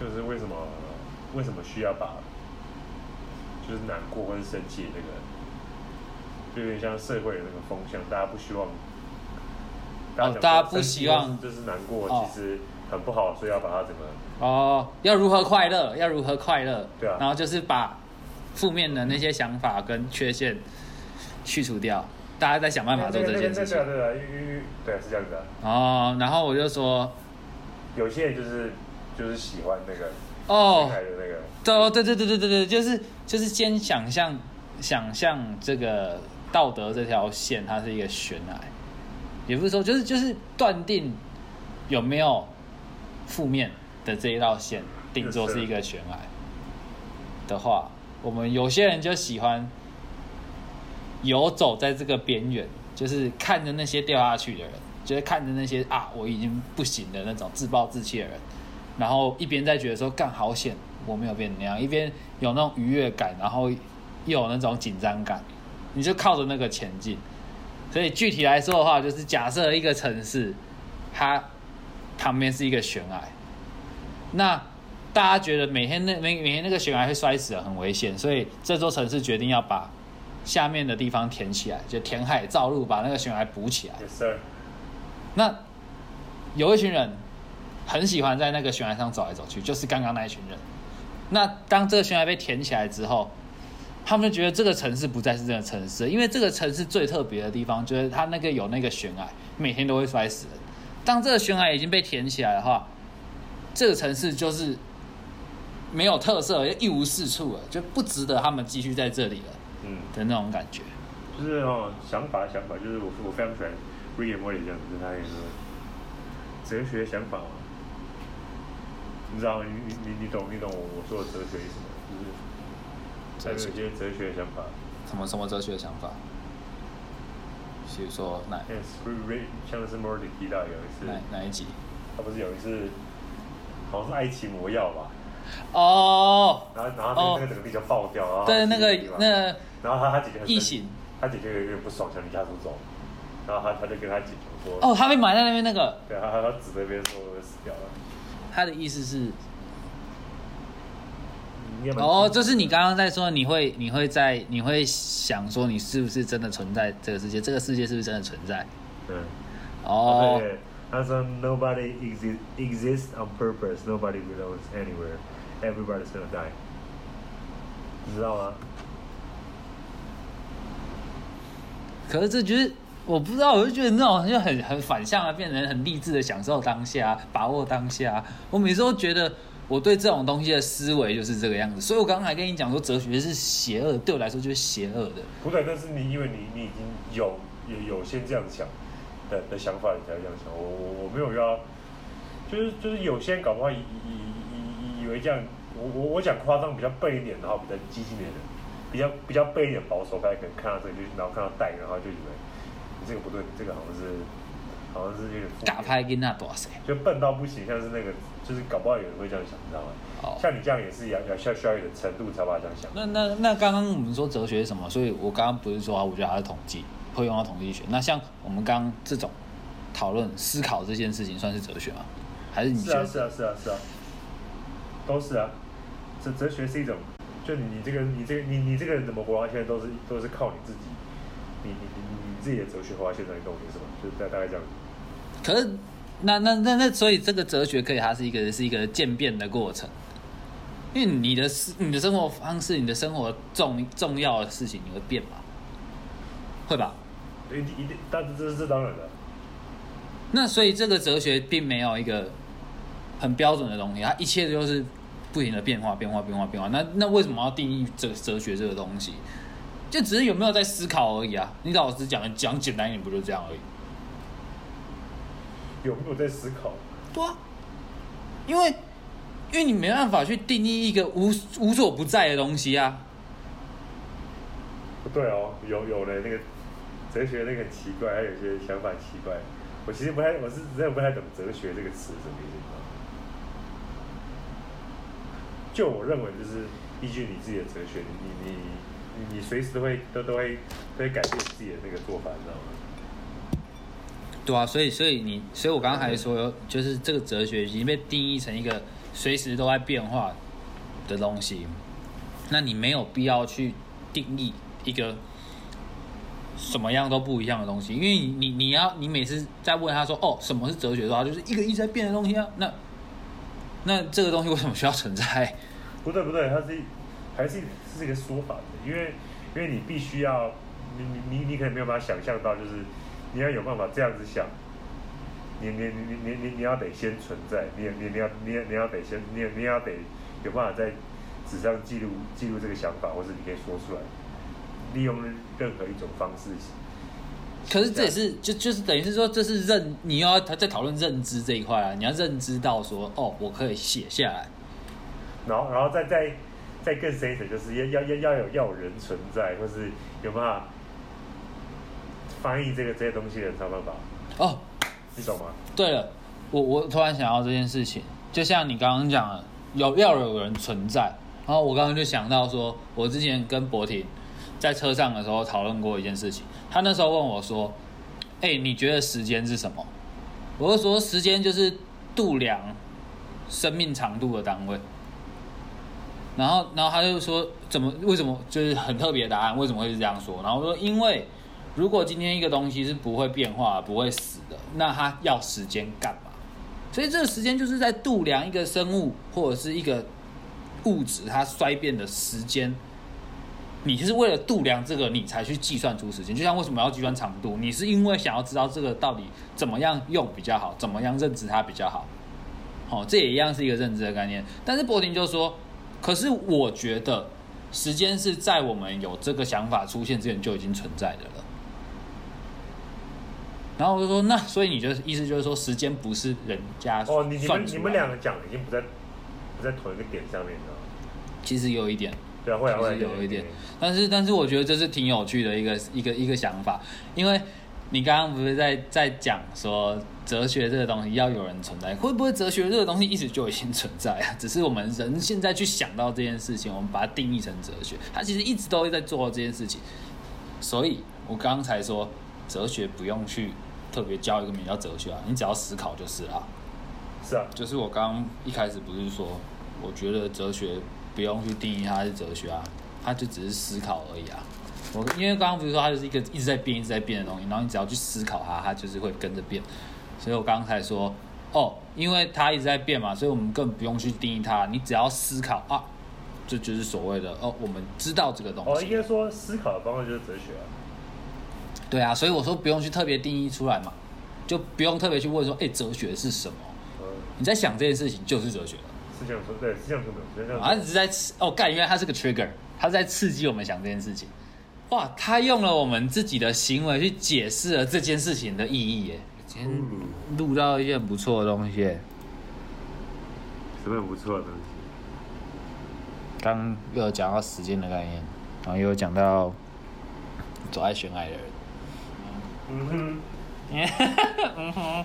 就是为什么为什么需要把就是难过或是生气的那个，就有点像社会的那个风向，大家不希望。哦大家不希望就是难过，哦其实很不好，所以要把它怎么哦，要如何快乐？要如何快乐？对啊然后就是把负面的那些想法跟缺陷去除掉，大家在想办法做这件事情对。啊对对啊是这样子啊。哦，然后我就说，有些人就是就是喜欢那个哦，那个，对对对对对对对，就是就是先想象想象这个道德这条线，它是一个悬崖，也不是说就是就是断定有没有负面的这一道线，定做是一个悬崖的话，我们有些人就喜欢游走在这个边缘，就是看着那些掉下去的人，就是看着那些啊我已经不行的那种自暴自弃的人，然后一边在觉得说干好险我没有变那样，一边有那种愉悦感，然后又有那种紧张感，你就靠着那个前进。所以具体来说的话，就是假设一个城市，它旁边是一个悬崖，那大家觉得每天那每每天那个悬崖会摔死，很危险，所以这座城市决定要把下面的地方填起来，就填海造陆，把那个悬崖补起来。Yes sir，那有一群人很喜欢在那个悬崖上走来走去，就是刚刚那一群人。那当这个悬崖被填起来之后，他们就觉得这个城市不再是这个城市，因为这个城市最特别的地方就是它那个有那个悬崖，每天都会摔死人。当这个悬崖已经被填起来的话，这个城市就是没有特色，一无是处了，就不值得他们继续在这里了嗯，的那种感觉。就是哦，想法想法，就是我我非常喜欢 Rick and Morty 这样子，就是他也是哲学想法嘛，你知道你你你你懂你懂我我说的哲学是什么？就是他有一些哲学想法。什么什么哲学想法？比如说哪？像是 Morty 提到有一次，哪哪一集？他不是有一次好像是爱奇魔药吧，哦，然后然后那个那个整个地球爆掉，然后对，那个那个然后他他姐姐很异形，他姐姐有点不爽，想离家出走，然后他他就跟他姐姐说，哦，他被埋在那边那个，对，他他他指着别人说我死掉了，他的意思是，哦，就是你刚刚在说，你会你会在你会想说，你是不是真的存在这个世界？这个世界是不是真的存在？嗯，哦，对，他说 Nobody exist exists on purpose, nobody belongs anywhere, everybody's gonna die，你知道吗？可是这就是我不知道，我就觉得那种就很很反向啊，变成很励志的享受当下，把握当下。我每次都觉得我对这种东西的思维就是这个样子，所以我刚刚还跟你讲说，哲学是邪恶，对我来说就是邪恶的。不对，但是你因为你你已经有有有先这样想的的想法，你才会这样想。我我我没有要，就是就是有些人搞不好以以以以以为这样，我我我讲夸张比较背一点，然后比较激进一点，比较比较背一点保守派，可能看到这个就然后看到带，然后就以为这个不对，这个好像是好像是有点负面打拍跟那多谁？就笨到不行，像是那个就是搞不好有人会这样想，你知道吗？哦像你这样也是要要需要需要有点程度才把它这样想。那那那刚刚我们说哲学是什么？所以我刚刚不是说啊，我觉得它是统计，会用到统计学。那像我们刚刚这种讨论思考这件事情，算是哲学吗？还是你是啊，是啊，是啊，是啊，都是啊。哲哲学是一种，就你你这个你这个你你这个人怎么活到现在，都是都是靠你自己，你你你你你自己的哲学化现在，你懂我意思吗？就是大大概这样。可是那那那那，所以这个哲学可以，它是一个是一个渐变的过程。因为你的思你的生活方式，你的生活重重要的事情，你会变吗？会吧？一定一定，但是这是这当然的。那所以这个哲学并没有一个很标准的东西，它一切都是不停的变化、变化、变化、变化。那那为什么要定义哲哲学这个东西？就只是有没有在思考而已啊！你老实讲，讲简单一点，不就这样而已？有没有在思考？对啊，因为因为你没办法去定义一个无无所不在的东西啊。不对哦，有有的那个哲学那个很奇怪，还有些想法很奇怪。我其实不太，我是真的不太懂哲学这个词什么意思。就我认为，就是依据你自己的哲学，你你你你随时都会都都会都会改变自己的那个做法，你知道吗？对啊，所以所以你，所以我刚刚还说，就是这个哲学已经被定义成一个随时都在变化的东西，那你没有必要去定义一个什么样都不一样的东西，因为你你你要你每次在问他说哦什么是哲学的话，就是一个一直在变的东西啊，那那这个东西为什么需要存在？不对不对，它是还是是一个说法的，因为因为你必须要你你你你可能没有办法想象到，就是你要有办法这样子想，你你你你你你要得先存在，你你你要你你要得先你你要得有办法在纸上记录记录这个想法，或是你可以说出来，利用任何一种方式。可是这也是就就是等于是说，这是认你要他在讨论认知这一块啊，你要认知到说哦，我可以写下来，然后然后再再再更深一层，就是要要要要有要有人存在，或是有办法翻译这个这些东西的人才有办法。哦，你懂吗？对了，我我突然想到这件事情，就像你刚刚讲的，有要有人存在。然后我刚刚就想到说，我之前跟博婷在车上的时候讨论过一件事情。他那时候问我说：“哎、你觉得时间是什么？”我就说：“时间就是度量生命长度的单位。”然后，然后他就说：“怎么？为什么？就是很特别的答案，为什么会是这样说？”然后说：“因为如果今天一个东西是不会变化、不会死的，那它要时间干嘛？所以这个时间就是在度量一个生物或者是一个物质它衰变的时间。你是为了度量这个，你才去计算出时间。就像为什么要计算长度？你是因为想要知道这个到底怎么样用比较好，怎么样认知它比较好。哦，这也一样是一个认知的概念。但是博婷就说，可是我觉得时间是在我们有这个想法出现之前就已经存在的了。然后我就说，那所以你就意思就是说，时间不是人家哦，你们你们两个讲已经不在不在同一个点上面，你知道吗？其实有一点，对啊，会啊会有一点，但是但是我觉得这是挺有趣的一个一个一个想法，因为你刚刚不是在在讲说哲学这个东西要有人存在，会不会哲学这个东西一直就已经存在啊？只是我们人现在去想到这件事情，我们把它定义成哲学，它其实一直都会在做这件事情。所以我刚才说哲学不用去特别教一个名叫哲学啊，你只要思考就是啦。是啊，就是我刚刚一开始不是说，我觉得哲学不用去定义它是哲学啊，它就只是思考而已啊。我因为刚刚不是说它就是一个一直在变、一直在变的东西，然后你只要去思考它，它就是会跟着变。所以我刚才说，哦，因为它一直在变嘛，所以我们更不用去定义它，你只要思考啊，这就是所谓的哦，我们知道这个东哦，西。应该说思考的方式就是哲学啊。对啊，所以我说不用去特别定义出来嘛，就不用特别去问说，哎，哲学是什么？嗯，你在想这件事情就是哲学了。是这样说，对，是这样说没有，是这样说。他只是在刺哦，干，原来他是个 trigger，他是在刺激我们想这件事情。哇，他用了我们自己的行为去解释了这件事情的意义耶。今天录到一件不错的东西耶，什么不错的东西？刚又有讲到时间的概念，然后又有讲到走爱选爱的人。嗯哼，嗯哼。